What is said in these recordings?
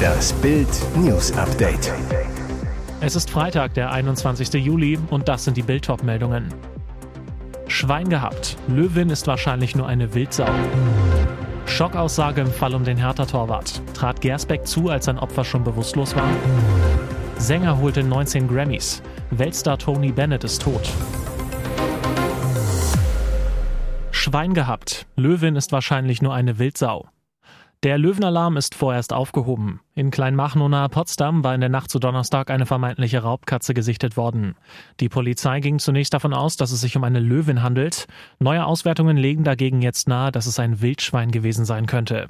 Das Bild News Update. Es ist Freitag, der 21. Juli und das sind die Bild meldungen Schwein gehabt. Löwin ist wahrscheinlich nur eine Wildsau. Schockaussage im Fall um den Hertha-Torwart. Trat Gersbeck zu, als sein Opfer schon bewusstlos war? Sänger holte 19 Grammys. Weltstar Tony Bennett ist tot. Schwein gehabt. Löwin ist wahrscheinlich nur eine Wildsau. Der Löwenalarm ist vorerst aufgehoben. In Kleinmachnow nahe Potsdam war in der Nacht zu Donnerstag eine vermeintliche Raubkatze gesichtet worden. Die Polizei ging zunächst davon aus, dass es sich um eine Löwin handelt. Neue Auswertungen legen dagegen jetzt nahe, dass es ein Wildschwein gewesen sein könnte.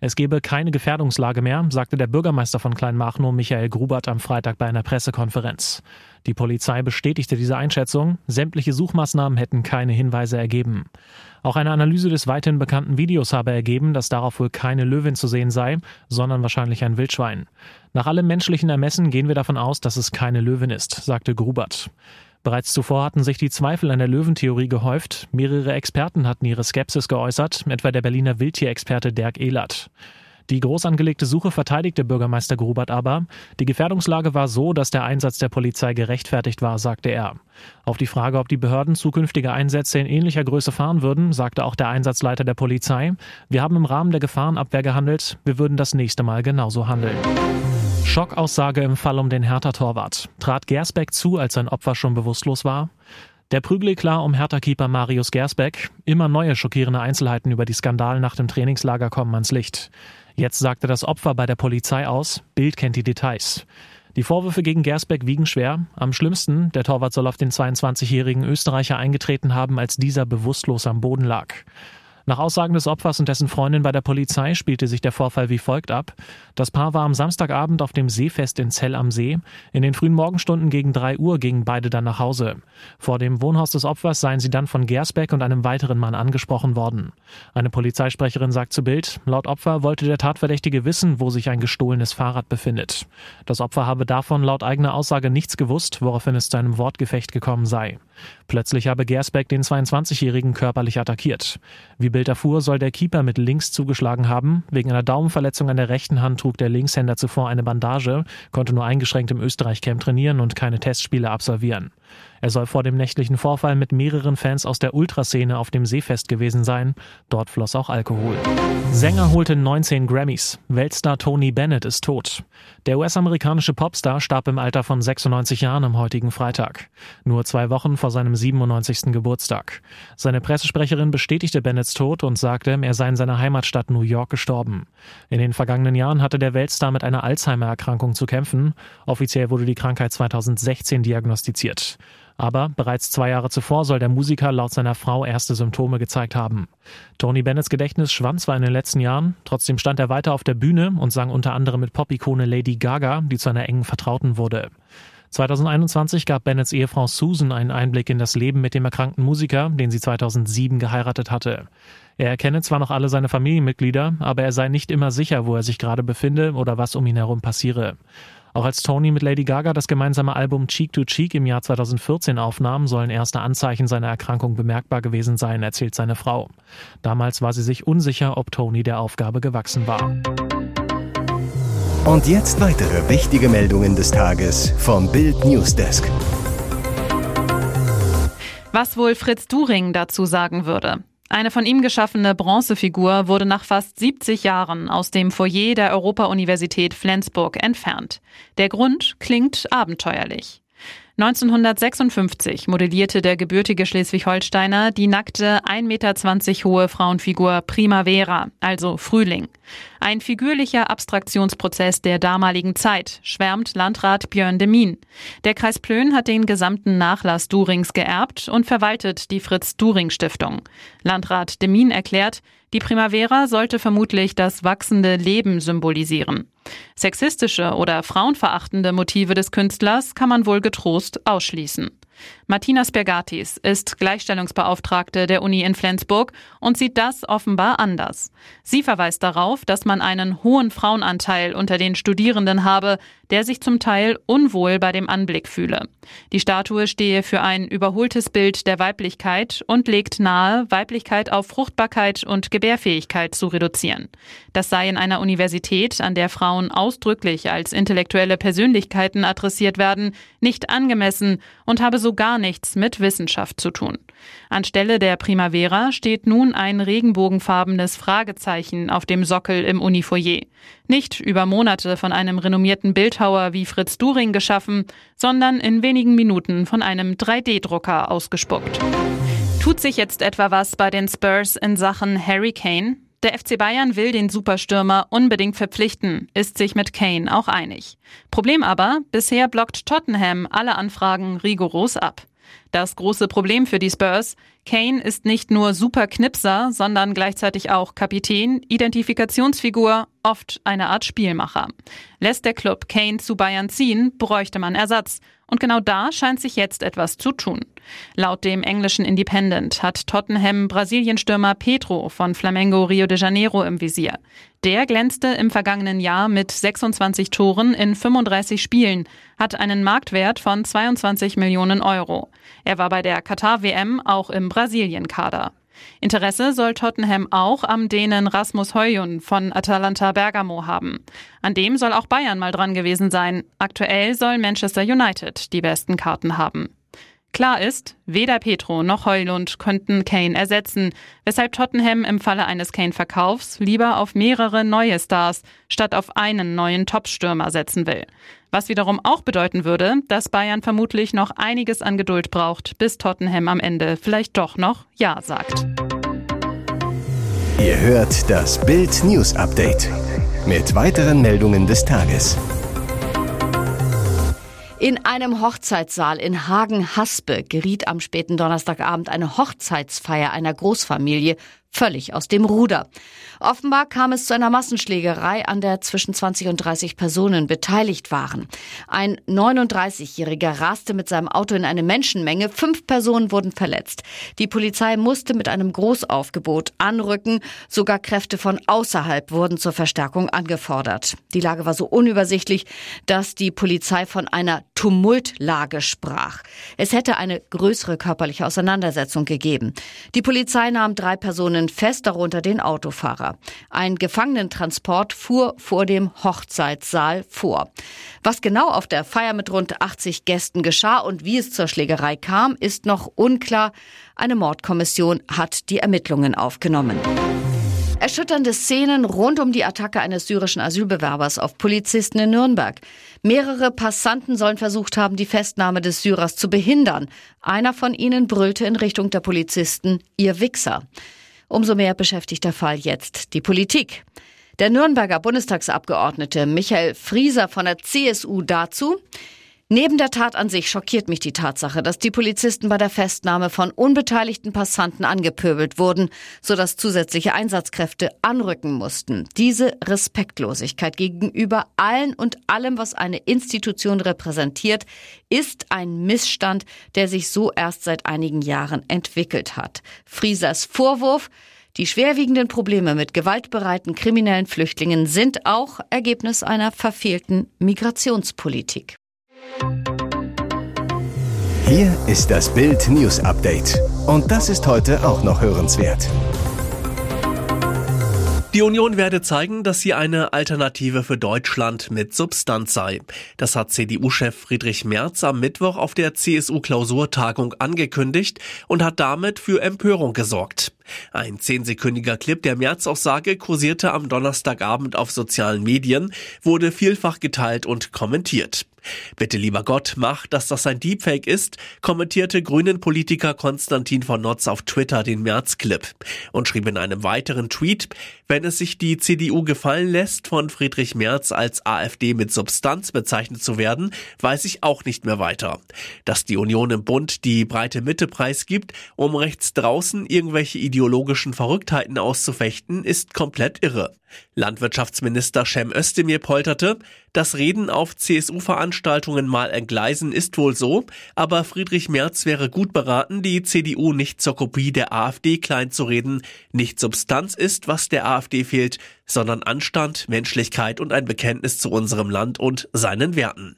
Es gebe keine Gefährdungslage mehr, sagte der Bürgermeister von Kleinmachnow Michael Grubert am Freitag bei einer Pressekonferenz. Die Polizei bestätigte diese Einschätzung. Sämtliche Suchmaßnahmen hätten keine Hinweise ergeben. Auch eine Analyse des weithin bekannten Videos habe ergeben, dass darauf wohl keine Löwin zu sehen sei, sondern wahrscheinlich ein Wildschwein. Nach allem menschlichen Ermessen gehen wir davon aus, dass es keine Löwin ist, sagte Grubert. Bereits zuvor hatten sich die Zweifel an der Löwentheorie gehäuft. Mehrere Experten hatten ihre Skepsis geäußert, etwa der Berliner Wildtierexperte Dirk Ehlert. Die groß angelegte Suche verteidigte Bürgermeister Grubert aber. Die Gefährdungslage war so, dass der Einsatz der Polizei gerechtfertigt war, sagte er. Auf die Frage, ob die Behörden zukünftige Einsätze in ähnlicher Größe fahren würden, sagte auch der Einsatzleiter der Polizei, wir haben im Rahmen der Gefahrenabwehr gehandelt, wir würden das nächste Mal genauso handeln. Schockaussage im Fall um den Hertha-Torwart. Trat Gersbeck zu, als sein Opfer schon bewusstlos war? Der Prügeleklar um Hertha-Keeper Marius Gersbeck. Immer neue schockierende Einzelheiten über die Skandal nach dem Trainingslager kommen ans Licht. Jetzt sagte das Opfer bei der Polizei aus. Bild kennt die Details. Die Vorwürfe gegen Gersbeck wiegen schwer. Am schlimmsten, der Torwart soll auf den 22-jährigen Österreicher eingetreten haben, als dieser bewusstlos am Boden lag. Nach Aussagen des Opfers und dessen Freundin bei der Polizei spielte sich der Vorfall wie folgt ab. Das Paar war am Samstagabend auf dem Seefest in Zell am See. In den frühen Morgenstunden gegen drei Uhr gingen beide dann nach Hause. Vor dem Wohnhaus des Opfers seien sie dann von Gersbeck und einem weiteren Mann angesprochen worden. Eine Polizeisprecherin sagt zu Bild, laut Opfer wollte der Tatverdächtige wissen, wo sich ein gestohlenes Fahrrad befindet. Das Opfer habe davon laut eigener Aussage nichts gewusst, woraufhin es zu einem Wortgefecht gekommen sei. Plötzlich habe Gersbeck den 22-Jährigen körperlich attackiert. Wie Bild erfuhr, soll der Keeper mit links zugeschlagen haben. Wegen einer Daumenverletzung an der rechten Hand trug der Linkshänder zuvor eine Bandage, konnte nur eingeschränkt im Österreich-Camp trainieren und keine Testspiele absolvieren. Er soll vor dem nächtlichen Vorfall mit mehreren Fans aus der Ultraszene auf dem Seefest gewesen sein. Dort floss auch Alkohol. Sänger holte 19 Grammys. Weltstar Tony Bennett ist tot. Der US-amerikanische Popstar starb im Alter von 96 Jahren am heutigen Freitag. Nur zwei Wochen vor seinem 97. Geburtstag. Seine Pressesprecherin bestätigte Bennetts Tod und sagte, er sei in seiner Heimatstadt New York gestorben. In den vergangenen Jahren hatte der Weltstar mit einer Alzheimer-Erkrankung zu kämpfen. Offiziell wurde die Krankheit 2016 diagnostiziert. Aber bereits zwei Jahre zuvor soll der Musiker laut seiner Frau erste Symptome gezeigt haben. Tony Bennetts Gedächtnis schwand zwar in den letzten Jahren, trotzdem stand er weiter auf der Bühne und sang unter anderem mit Pop-Ikone Lady Gaga, die zu einer engen Vertrauten wurde. 2021 gab Bennetts Ehefrau Susan einen Einblick in das Leben mit dem erkrankten Musiker, den sie 2007 geheiratet hatte. Er erkenne zwar noch alle seine Familienmitglieder, aber er sei nicht immer sicher, wo er sich gerade befinde oder was um ihn herum passiere. Auch als Tony mit Lady Gaga das gemeinsame Album Cheek to Cheek im Jahr 2014 aufnahm, sollen erste Anzeichen seiner Erkrankung bemerkbar gewesen sein, erzählt seine Frau. Damals war sie sich unsicher, ob Tony der Aufgabe gewachsen war. Und jetzt weitere wichtige Meldungen des Tages vom Bild Newsdesk. Was wohl Fritz During dazu sagen würde? Eine von ihm geschaffene Bronzefigur wurde nach fast 70 Jahren aus dem Foyer der Europa-Universität Flensburg entfernt. Der Grund klingt abenteuerlich. 1956 modellierte der gebürtige Schleswig-Holsteiner die nackte 1,20 Meter hohe Frauenfigur Primavera, also Frühling. Ein figürlicher Abstraktionsprozess der damaligen Zeit, schwärmt Landrat Björn de Min. Der Kreis Plön hat den gesamten Nachlass Durings geerbt und verwaltet die Fritz-During-Stiftung. Landrat de Min erklärt, die Primavera sollte vermutlich das wachsende Leben symbolisieren. Sexistische oder frauenverachtende Motive des Künstlers kann man wohl getrost ausschließen. Martina Spergatis ist Gleichstellungsbeauftragte der Uni in Flensburg und sieht das offenbar anders. Sie verweist darauf, dass man einen hohen Frauenanteil unter den Studierenden habe, der sich zum Teil unwohl bei dem Anblick fühle. Die Statue stehe für ein überholtes Bild der Weiblichkeit und legt nahe, Weiblichkeit auf Fruchtbarkeit und Gebärfähigkeit zu reduzieren. Das sei in einer Universität, an der Frauen ausdrücklich als intellektuelle Persönlichkeiten adressiert werden, nicht angemessen und habe sogar nichts mit Wissenschaft zu tun. Anstelle der Primavera steht nun ein regenbogenfarbenes Fragezeichen auf dem Sockel im Unifoyer. Nicht über Monate von einem renommierten Bildhauer wie Fritz During geschaffen, sondern in wenigen Minuten von einem 3D-Drucker ausgespuckt. Tut sich jetzt etwa was bei den Spurs in Sachen Harry Kane? Der FC Bayern will den Superstürmer unbedingt verpflichten, ist sich mit Kane auch einig. Problem aber, bisher blockt Tottenham alle Anfragen rigoros ab. Das große Problem für die Spurs, Kane ist nicht nur super Knipser, sondern gleichzeitig auch Kapitän, Identifikationsfigur, oft eine Art Spielmacher. Lässt der Club Kane zu Bayern ziehen, bräuchte man Ersatz. Und genau da scheint sich jetzt etwas zu tun. Laut dem englischen Independent hat Tottenham Brasilienstürmer Pedro von Flamengo Rio de Janeiro im Visier. Der glänzte im vergangenen Jahr mit 26 Toren in 35 Spielen, hat einen Marktwert von 22 Millionen Euro. Er war bei der Katar-WM auch im Brasilien-Kader. Interesse soll Tottenham auch am Dänen Rasmus Højlund von Atalanta Bergamo haben. An dem soll auch Bayern mal dran gewesen sein. Aktuell soll Manchester United die besten Karten haben. Klar ist, weder Petro noch Heulund könnten Kane ersetzen, weshalb Tottenham im Falle eines Kane-Verkaufs lieber auf mehrere neue Stars statt auf einen neuen Topstürmer setzen will. Was wiederum auch bedeuten würde, dass Bayern vermutlich noch einiges an Geduld braucht, bis Tottenham am Ende vielleicht doch noch Ja sagt. Ihr hört das Bild News Update mit weiteren Meldungen des Tages. In einem Hochzeitssaal in Hagen-Haspe geriet am späten Donnerstagabend eine Hochzeitsfeier einer Großfamilie völlig aus dem Ruder. Offenbar kam es zu einer Massenschlägerei, an der zwischen 20 und 30 Personen beteiligt waren. Ein 39-Jähriger raste mit seinem Auto in eine Menschenmenge. Fünf Personen wurden verletzt. Die Polizei musste mit einem Großaufgebot anrücken. Sogar Kräfte von außerhalb wurden zur Verstärkung angefordert. Die Lage war so unübersichtlich, dass die Polizei von einer Tumultlage sprach. Es hätte eine größere körperliche Auseinandersetzung gegeben. Die Polizei nahm drei Personen fest, darunter den Autofahrer. Ein Gefangenentransport fuhr vor dem Hochzeitssaal vor. Was genau auf der Feier mit rund 80 Gästen geschah und wie es zur Schlägerei kam, ist noch unklar. Eine Mordkommission hat die Ermittlungen aufgenommen. Erschütternde Szenen rund um die Attacke eines syrischen Asylbewerbers auf Polizisten in Nürnberg. Mehrere Passanten sollen versucht haben, die Festnahme des Syrers zu behindern. Einer von ihnen brüllte in Richtung der Polizisten, ihr Wichser. Umso mehr beschäftigt der Fall jetzt die Politik. Der Nürnberger Bundestagsabgeordnete Michael Frieser von der CSU dazu, Neben der Tat an sich schockiert mich die Tatsache, dass die Polizisten bei der Festnahme von unbeteiligten Passanten angepöbelt wurden, sodass zusätzliche Einsatzkräfte anrücken mussten. Diese Respektlosigkeit gegenüber allen und allem, was eine Institution repräsentiert, ist ein Missstand, der sich so erst seit einigen Jahren entwickelt hat. Friesers Vorwurf, die schwerwiegenden Probleme mit gewaltbereiten kriminellen Flüchtlingen sind auch Ergebnis einer verfehlten Migrationspolitik. Hier ist das Bild News Update. Und das ist heute auch noch hörenswert. Die Union werde zeigen, dass sie eine Alternative für Deutschland mit Substanz sei. Das hat CDU-Chef Friedrich Merz am Mittwoch auf der CSU-Klausurtagung angekündigt und hat damit für Empörung gesorgt. Ein zehnsekündiger Clip der März-Aussage kursierte am Donnerstagabend auf sozialen Medien, wurde vielfach geteilt und kommentiert. Bitte lieber Gott, mach, dass das ein Deepfake ist, kommentierte grünen Politiker Konstantin von Notz auf Twitter den März-Clip und schrieb in einem weiteren Tweet, wenn es sich die CDU gefallen lässt, von Friedrich Merz als AfD mit Substanz bezeichnet zu werden, weiß ich auch nicht mehr weiter. Dass die Union im Bund die breite Mitte preisgibt, um rechts draußen irgendwelche Ideen ideologischen Verrücktheiten auszufechten, ist komplett irre. Landwirtschaftsminister Cem Özdemir polterte, das Reden auf CSU-Veranstaltungen mal entgleisen ist wohl so, aber Friedrich Merz wäre gut beraten, die CDU nicht zur Kopie der AfD kleinzureden. Nicht Substanz ist, was der AfD fehlt, sondern Anstand, Menschlichkeit und ein Bekenntnis zu unserem Land und seinen Werten.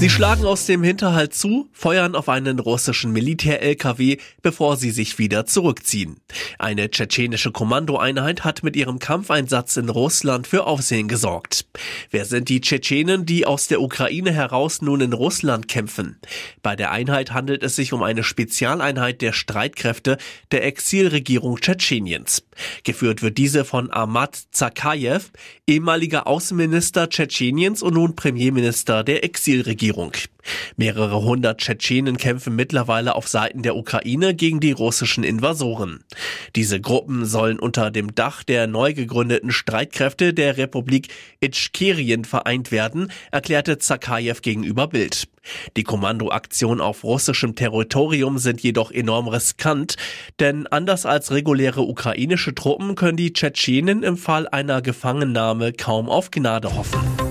Sie schlagen aus dem Hinterhalt zu, feuern auf einen russischen Militär-LKW, bevor sie sich wieder zurückziehen. Eine tschetschenische Kommandoeinheit hat mit ihrem Kampfeinsatz in Russland für Aufsehen gesorgt. Wer sind die Tschetschenen, die aus der Ukraine heraus nun in Russland kämpfen? Bei der Einheit handelt es sich um eine Spezialeinheit der Streitkräfte der Exilregierung Tschetscheniens. Geführt wird diese von Ahmad Zakayev, ehemaliger Außenminister Tschetscheniens und nun Premierminister der Exilregierung. Regierung. Mehrere hundert Tschetschenen kämpfen mittlerweile auf Seiten der Ukraine gegen die russischen Invasoren. Diese Gruppen sollen unter dem Dach der neu gegründeten Streitkräfte der Republik Itschkerien vereint werden, erklärte Zakajew gegenüber Bild. Die Kommandoaktionen auf russischem Territorium sind jedoch enorm riskant, denn anders als reguläre ukrainische Truppen können die Tschetschenen im Fall einer Gefangennahme kaum auf Gnade hoffen.